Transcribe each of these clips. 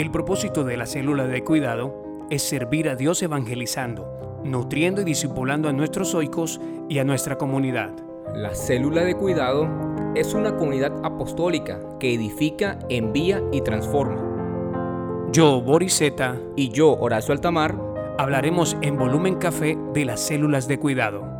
El propósito de la célula de cuidado es servir a Dios evangelizando, nutriendo y discipulando a nuestros oicos y a nuestra comunidad. La célula de cuidado es una comunidad apostólica que edifica, envía y transforma. Yo, Boris Zeta, Y yo, Horacio Altamar, hablaremos en volumen café de las células de cuidado.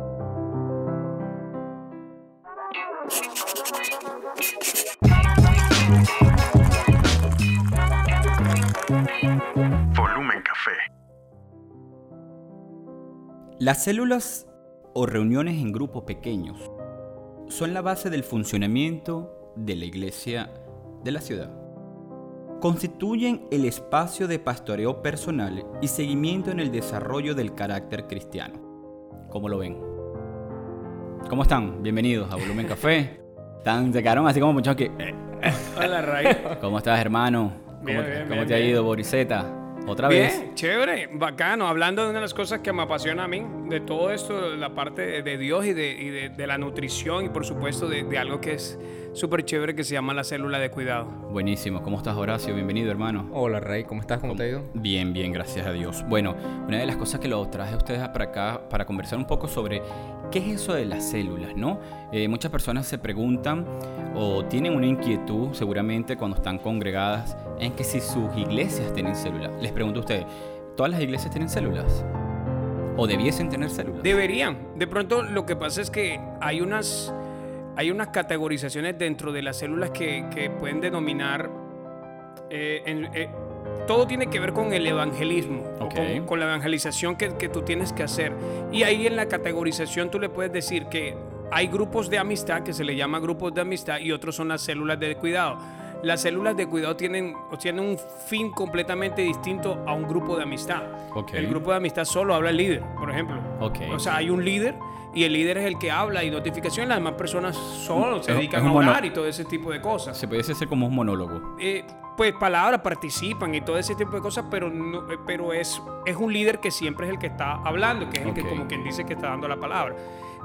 Las células o reuniones en grupos pequeños son la base del funcionamiento de la iglesia de la ciudad. Constituyen el espacio de pastoreo personal y seguimiento en el desarrollo del carácter cristiano. ¿Cómo lo ven? ¿Cómo están? Bienvenidos a Volumen Café. Están, se quedaron así como muchachos que... Hola, Ray. ¿Cómo estás, hermano? ¿Cómo, Bien, bien, cómo bien, te ha ido, Boriseta? ¿Otra vez? Bien, chévere, bacano. Hablando de una de las cosas que me apasiona a mí, de todo esto, la parte de, de Dios y, de, y de- de la nutrición y por supuesto de, de algo que es súper chévere que se llama la célula de cuidado. Buenísimo. ¿Cómo estás, Horacio? Bienvenido, hermano. Hola Rey, ¿cómo estás? ¿Cómo te ha ido? Bien, bien, gracias a Dios. Bueno, una de las cosas que lo traje a ustedes para acá para conversar un poco sobre qué es eso de las células, ¿no? Eh, muchas personas se preguntan o tienen una inquietud seguramente cuando están congregadas en que si sus iglesias tienen células. Les pregunto a ustedes, ¿todas las iglesias tienen células? ¿O debiesen tener células? Deberían. De pronto lo que pasa es que hay unas, hay unas categorizaciones dentro de las células que, que pueden denominar... eh, en- eh, todo tiene que ver con el evangelismo, o Ok. con, con la evangelización que, que tú tienes que hacer. Y ahí en la categorización tú le puedes decir que hay grupos de amistad, que se le llama grupos de amistad, y otros son las células de cuidado. Las células de cuidado tienen, tienen un fin completamente distinto a un grupo de amistad. El grupo de amistad solo habla el líder, por ejemplo. Ok. O sea, hay un líder y el líder es el que habla y notificación. Las demás personas solo se dedican a mono- y todo ese tipo de cosas. Se pudiese hacer como un monólogo. Eh, pues palabras participan y todo ese tipo de cosas, pero no, eh, pero es, es un líder que siempre es el que está hablando, que es el que como quien dice que está dando la palabra.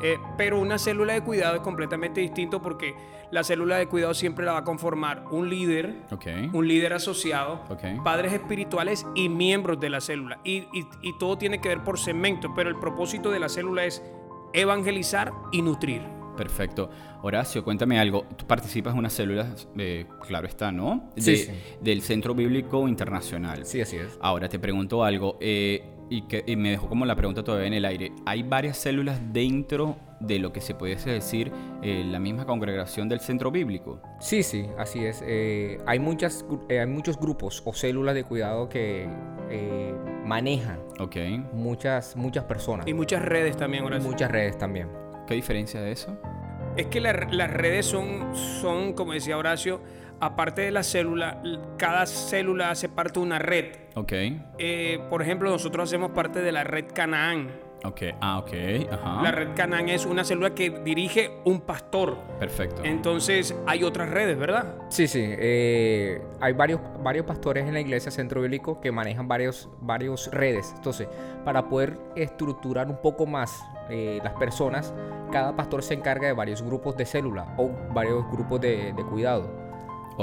Eh, pero una célula de cuidado es completamente distinto porque la célula de cuidado siempre la va a conformar un líder, un líder asociado, padres espirituales y miembros de la célula. Y, y- y todo tiene que ver por segmento, pero el propósito de la célula es evangelizar y nutrir. Perfecto. Horacio, cuéntame algo. Tú participas en una célula, eh, claro está, ¿no? Sí, De- sí. Del Centro Bíblico Internacional. Sí, así es. Ahora te pregunto algo, eh, y, que, y me dejó como la pregunta todavía en el aire. ¿Hay varias células dentro de lo que se pudiese decir eh, la misma congregación del Centro Bíblico? Sí, sí, así es. Eh, hay, muchas, eh, hay muchos grupos o células de cuidado que eh, manejan Ok. muchas, muchas personas. Y muchas redes también, Horacio. muchas redes también. ¿Qué diferencia de eso? Es que la- las redes son, son, como decía Horacio, aparte de la célula, cada célula hace parte de una red. Ok. Eh, por ejemplo, nosotros hacemos parte de la red Canaán. Ok. Ah, ok. Ajá. La red Canaán es una célula que dirige un pastor. Perfecto. Entonces hay otras redes, ¿verdad? Sí, sí. eh, hay varios, varios pastores en la iglesia Centro Bíblico que manejan varios, varios redes. Entonces, para poder estructurar un poco más eh, las personas, cada pastor se encarga de varios grupos de célula o varios grupos de, de cuidado.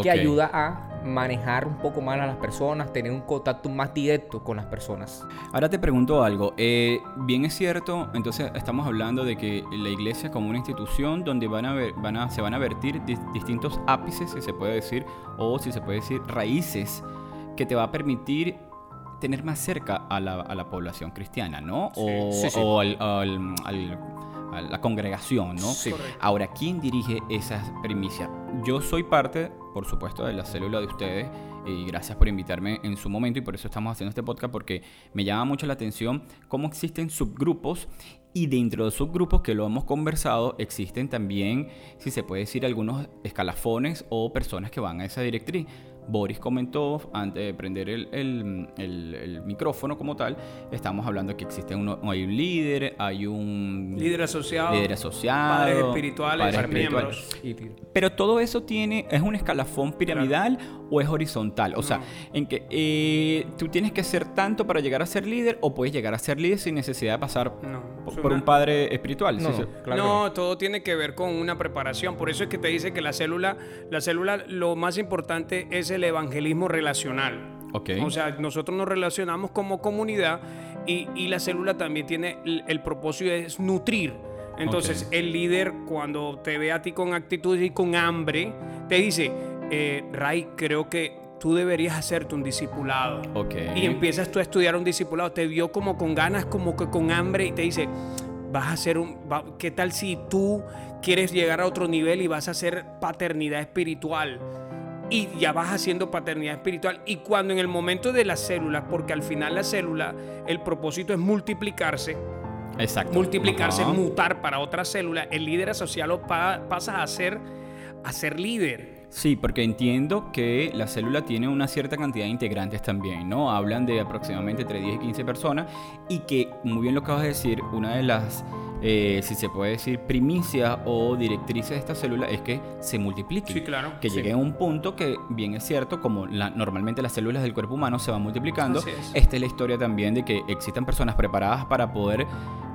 Que ayuda a manejar un poco más a las personas, tener un contacto más directo con las personas. Ahora te pregunto algo. eh, bien es cierto, entonces estamos hablando de que la iglesia como una institución donde van a ver, van a, se van a vertir dis- distintos ápices, si se puede decir, o si se puede decir raíces, que te va a permitir tener más cerca a la, a la población cristiana, ¿no? o sí, sí. o al- al- al- a la congregación, ¿no? Sí. Ahora, ¿quién dirige esas primicias? Yo soy parte, por supuesto, de la célula de ustedes y gracias por invitarme en su momento y por eso estamos haciendo este podcast porque me llama mucho la atención cómo existen subgrupos y dentro de subgrupos que lo hemos conversado existen también, si se puede decir, algunos escalafones o personas que van a esa directriz. Boris comentó antes de prender el, el- el- el micrófono como tal, estamos hablando de que existe uno, hay un líder, hay un Líder asociado. líder asociado, Padres espirituales, padres miembros. Pero todo eso tiene, ¿es un escalafón piramidal o es horizontal? O sea, en que eh, tú tienes que ser tanto para llegar a ser líder o puedes llegar a ser líder sin necesidad de pasar No, por, un padre espiritual. No, Sí, sí. claro que no, todo tiene que ver con una preparación. Por eso es que te dice que la célula, la célula, lo más importante es el evangelismo relacional. Ok. O sea, nosotros nos relacionamos como comunidad y, y la célula también tiene el, el propósito es nutrir. Entonces, el líder cuando te ve a ti con actitud y con hambre, te dice, eh, Ray, creo que tú deberías hacerte un discipulado. Ok. Y empiezas tú a estudiar un discipulado, te vio como con ganas, como que con hambre y te dice, vas a hacer un, va- ¿qué tal si tú quieres llegar a otro nivel y vas a hacer paternidad espiritual? Y ya vas haciendo paternidad espiritual. Y cuando en el momento de las células, porque al final la célula, el propósito es multiplicarse, Exacto. multiplicarse, mutar para otra célula, el líder asociado pa- pasa a ser, a ser líder. Sí, porque entiendo que la célula tiene una cierta cantidad de integrantes también, ¿no? Hablan de aproximadamente entre 10 y 15 personas y que, muy bien lo acabas de decir, una de las, eh, si se puede decir, primicias o directrices de esta célula es que se multipliquen. Sí, claro, Que sí. llegue a un punto que, bien es cierto, como la- normalmente las células del cuerpo humano se van multiplicando, es. esta es la historia también de que existan personas preparadas para poder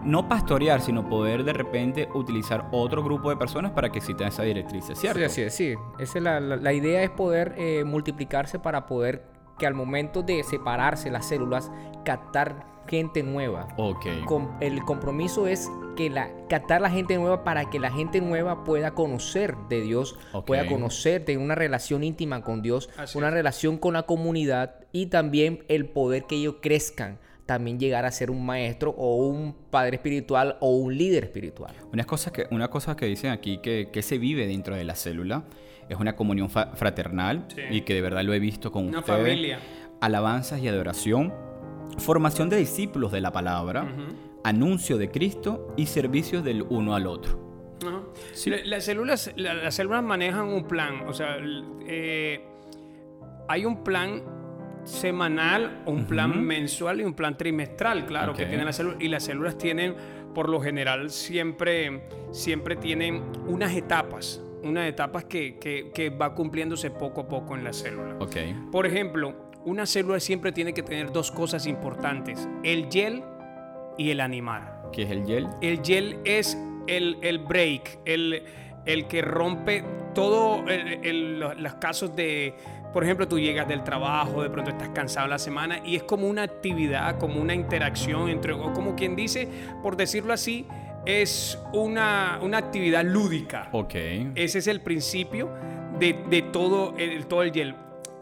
no pastorear, sino poder de repente utilizar otro grupo de personas para que exista esa directriz, ¿cierto? Sí, así es, sí. Esa es la, la- la idea es poder eh, multiplicarse para poder que al momento de separarse las células, captar gente nueva. Ok. Com- el compromiso es que la, captar la gente nueva para que la gente nueva pueda conocer de Dios, Ok. pueda conocer, tener una relación íntima con Dios, Así una es. relación con la comunidad y también el poder que ellos crezcan, también llegar a ser un maestro o un padre espiritual o un líder espiritual. Una cosa que, una cosa que dicen aquí que, que se vive dentro de la célula es una comunión fraternal Sí. y que de verdad lo he visto con Una ustedes. familia. Alabanzas y adoración, formación de discípulos de la palabra, anuncio de Cristo y servicios del uno al otro. La- Las células, la- las células manejan un plan, o sea, eh, hay un plan semanal, un plan mensual y un plan trimestral, claro, que tienen las células y las células tienen, por lo general, siempre, siempre tienen unas etapas, unas etapas que, que- que va cumpliéndose poco a poco en la célula. Ok. Por ejemplo, una célula siempre tiene que tener dos cosas importantes, el gel y el animar. ¿Qué es el gel? El gel es el, el break, el, el que rompe todo el- el- los, los casos de, por ejemplo, tú llegas del trabajo, de pronto estás cansado la semana y es como una actividad, como una interacción entre, o como quien dice, por decirlo así, es una, una actividad lúdica. Ok. Ese es el principio de, de todo, el, todo el gel.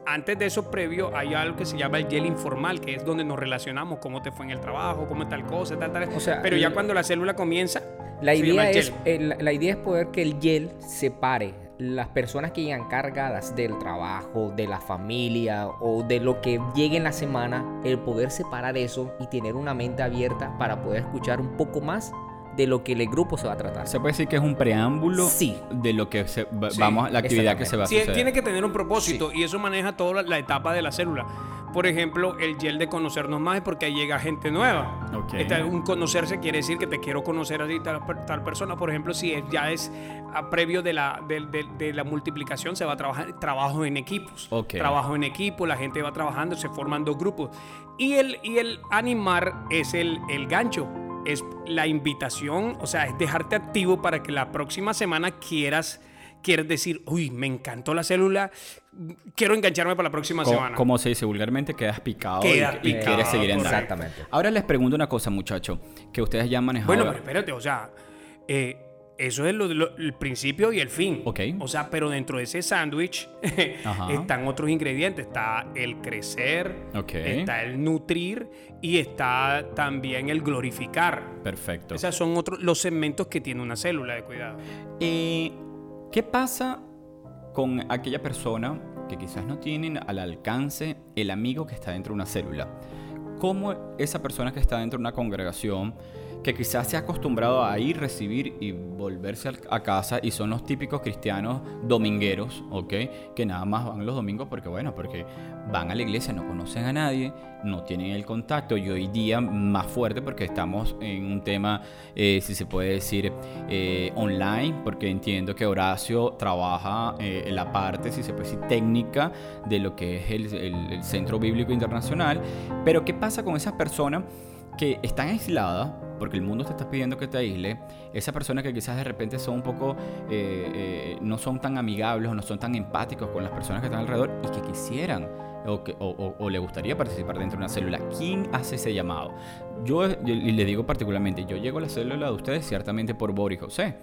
Antes de eso, previo, hay algo que se llama el gel informal, que es donde nos relacionamos, cómo te fue en el trabajo, cómo tal cosa, tal, tal. O sea, Pero ya el- cuando la célula comienza, La idea, es, eh, la, la idea es poder que el gel separe las personas que llegan cargadas del trabajo, de la familia o de lo que llegue en la semana, el poder separar eso y tener una mente abierta para poder escuchar un poco más de lo que el grupo se va a tratar. Se puede decir que es un preámbulo Sí. de lo que se, va- Sí, vamos, la actividad que se va a Sí, suceder. tiene que tener un propósito y eso maneja toda la, la etapa de la célula. Por ejemplo, el gel de conocernos más es porque ahí llega gente nueva. Ok. Esta- un conocerse quiere decir que te quiero conocer a ti, tal, per- tal persona. Por ejemplo, si es- ya es a previo de la, de la multiplicación, se va a trabajar trabajo en equipos. Ok. Trabajo en equipo, la gente va trabajando, se forman dos grupos. Y el, y el animar es el, el gancho. Es la invitación, o sea, es dejarte activo para que la próxima semana quieras, quieres decir, uy, me encantó la célula, quiero engancharme para la próxima Co- semana. Como se dice vulgarmente, quedas picado Quedas y, y picado, quieres seguir andando. Exactamente. Ahora les pregunto una cosa, muchacho, que ustedes ya han manejado. Bueno, pero espérate, o sea, eh, eso es lo, lo- el principio y el fin. Ok. O sea, pero dentro de ese sándwich están otros ingredientes. Está el crecer, está el nutrir y está también el glorificar. Perfecto. Esos son otros los segmentos que tiene una célula de cuidado. ¿Qué pasa con aquella persona que quizás no tienen al alcance el amigo que está dentro de una célula? ¿Cómo esa persona que está dentro de una congregación, que quizás se ha acostumbrado a ir, recibir y volverse a casa, y son los típicos cristianos domingueros, ¿ok? Que nada más van los domingos porque, bueno, porque van a la iglesia, no conocen a nadie, no tienen el contacto, y hoy día más fuerte porque estamos en un tema, eh, si se puede decir, eh, online, porque entiendo que Horacio trabaja eh, en la parte, si se puede decir, técnica de lo que es el, el- el Centro Bíblico Internacional. Pero ¿qué pasa con esas personas que están aisladas? Porque el mundo te está pidiendo que te aísle. Esas personas que quizás de repente son un poco, eh, eh, no son tan amigables o no son tan empáticos con las personas que están alrededor y que quisieran o, que- o- le gustaría participar dentro de una célula, ¿quién hace ese llamado? Yo, yo- y le digo particularmente, yo llego a la célula de ustedes ciertamente por Boris José,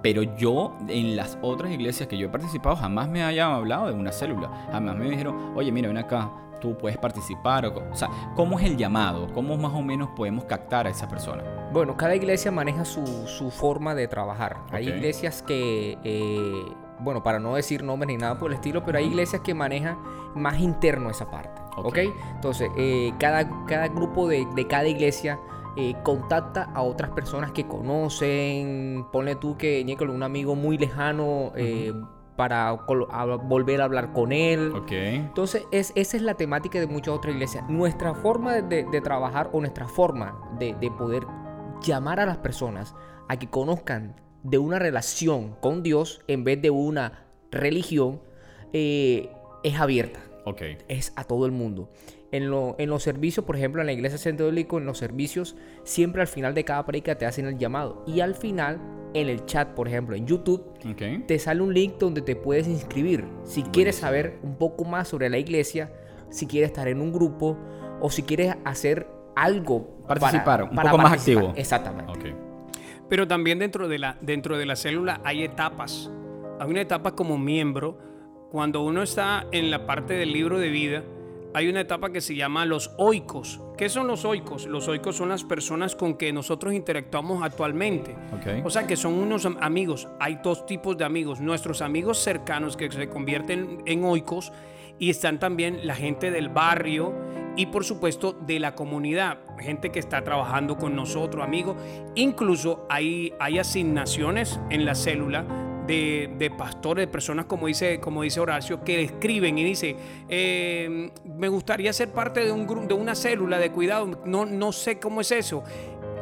pero yo en las otras iglesias que yo he participado jamás me hayan hablado de una célula, jamás me dijeron, oye, mira, ven acá, tú puedes participar, o, o sea, ¿cómo es el llamado? ¿Cómo más o menos podemos captar a esa persona? Bueno, cada iglesia maneja su, su forma de trabajar. Hay iglesias que, eh, bueno, para no decir nombres ni nada por el estilo, pero hay iglesias que manejan más interno esa parte. Ok. ¿Ok? Entonces, eh, cada, cada grupo de, de cada iglesia eh, contacta a otras personas que conocen. Ponle tú que Nicolás, un amigo muy lejano, eh, para a- volver a hablar con él. Ok. Entonces, es, esa es la temática de muchas otras iglesias. Nuestra forma de, trabajar o nuestra forma de, de poder llamar a las personas a que conozcan de una relación con Dios en vez de una religión eh, es abierta es a todo el mundo. En, lo- en los servicios, por ejemplo, en la iglesia centro bíblico, en los servicios, siempre al final de cada predica te hacen el llamado. Y al final, en el chat, por ejemplo, en YouTube, te sale un link donde te puedes inscribir. Si quieres saber un poco más sobre la iglesia, si quieres estar en un grupo o si quieres hacer algo. para- Participar, un para poco más participar. activo. Exactamente. Pero también dentro de, la, dentro de la célula hay etapas. Hay una etapa como miembro. Cuando uno está en la parte del libro de vida, hay una etapa que se llama los oicos. ¿Qué son los oicos? Los oicos son las personas con que nosotros interactuamos actualmente. O sea que son unos am- amigos. Hay dos tipos de amigos. Nuestros amigos cercanos que se convierten en oicos y están también la gente del barrio y por supuesto de la comunidad. Gente que está trabajando con nosotros, amigos. Incluso hay, hay asignaciones en la célula de, de pastores, de personas como dice, como dice Horacio, que escriben y dice, eh, me gustaría ser parte de, un de una célula de cuidado, no, no sé cómo es eso.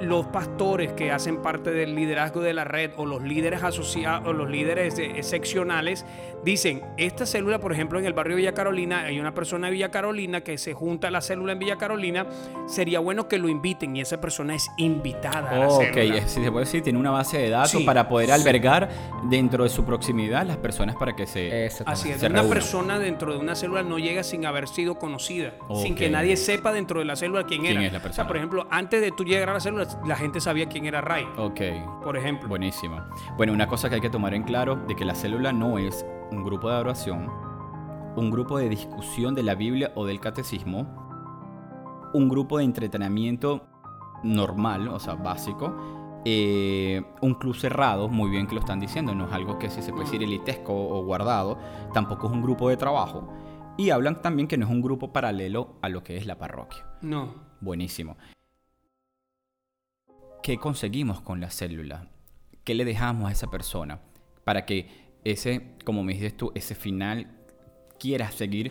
Los pastores que hacen parte del liderazgo de la red o los líderes asociados o los líderes eh, seccionales dicen, esta célula, por ejemplo, en el barrio Villa Carolina, hay una persona de Villa Carolina que se junta a la célula en Villa Carolina, sería bueno que lo inviten y esa persona es invitada a la Ok, célula. es- si se puede decir, tiene una base de datos Sí, para poder sí. albergar dentro de su proximidad las personas para que se... Así es, se una persona dentro de una célula no llega sin haber sido conocida, sin que nadie sepa dentro de la célula quién, ¿Quién era. es la O sea, por ejemplo, antes de tú llegar a la célula, la gente sabía quién era Ray, Ok, por ejemplo. buenísimo. Bueno, una cosa que hay que tomar en claro, de que la célula no es un grupo de adoración, un grupo de discusión de la Biblia o del catecismo, un grupo de entretenimiento normal, o sea, básico, eh, un club cerrado, muy bien que lo están diciendo, no es algo que si se puede decir elitesco o guardado, tampoco es un grupo de trabajo. Y hablan también que no es un grupo paralelo a lo que es la parroquia. No. Buenísimo. ¿Qué conseguimos con la célula? ¿Qué le dejamos a esa persona? Para que ese, como me dices tú, ese final quiera seguir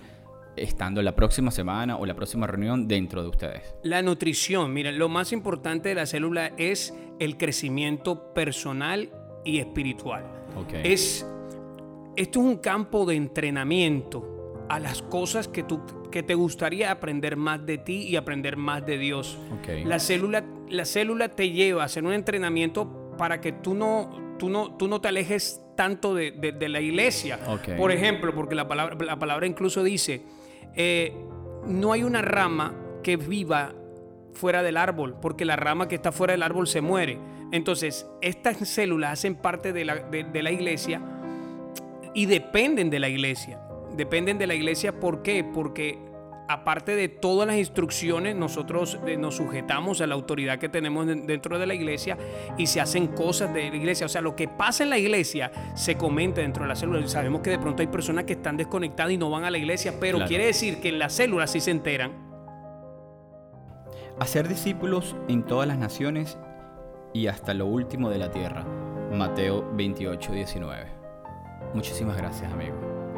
estando la próxima semana o la próxima reunión dentro de ustedes. La nutrición, miren, lo más importante de la célula es el crecimiento personal y espiritual. Ok. Es, esto es un campo de entrenamiento a las cosas que, tú, que te gustaría aprender más de ti y aprender más de Dios. Ok. La célula, la célula te lleva a hacer un entrenamiento para que tú no, tú no, tú no te alejes tanto de, de- de la iglesia. Por ejemplo, porque la palabra, la palabra incluso dice, eh, no hay una rama que viva fuera del árbol, porque la rama que está fuera del árbol se muere. Entonces, estas células hacen parte de la, de- de la iglesia y dependen de la iglesia. Dependen de la iglesia, ¿por qué? Porque aparte de todas las instrucciones, nosotros eh, nos sujetamos a la autoridad que tenemos den- dentro de la iglesia y se hacen cosas de la iglesia. O sea, lo que pasa en la iglesia se comenta dentro de la célula. Sabemos que de pronto hay personas que están desconectadas y no van a la iglesia, pero Claro. quiere decir que en la célula sí se enteran. Hacer discípulos en todas las naciones y hasta lo último de la tierra. Mateo 28, 19. Muchísimas gracias, amigo.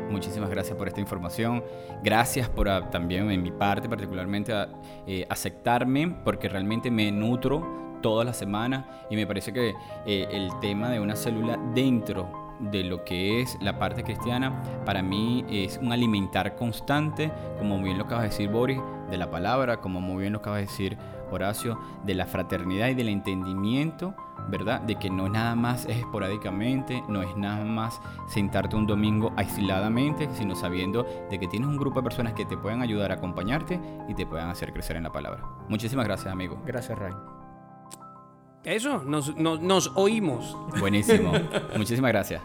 Muchísimas gracias por esta información. Gracias por ah, también, en mi parte particularmente, a- eh, aceptarme, porque realmente me nutro toda la semana y me parece que eh, el tema de una célula dentro de lo que es la parte cristiana, para mí es un alimentar constante, como muy bien lo acaba de decir Boris, de la palabra, como muy bien lo acaba de decir Horacio, de la fraternidad y del entendimiento, ¿verdad? De que no es nada más es esporádicamente, no es nada más sentarte un domingo aisladamente, sino sabiendo de que tienes un grupo de personas que te pueden ayudar a acompañarte y te puedan hacer crecer en la palabra. Muchísimas gracias, amigo. Gracias, Ray. Eso, nos, nos, nos oímos. Buenísimo. Muchísimas gracias.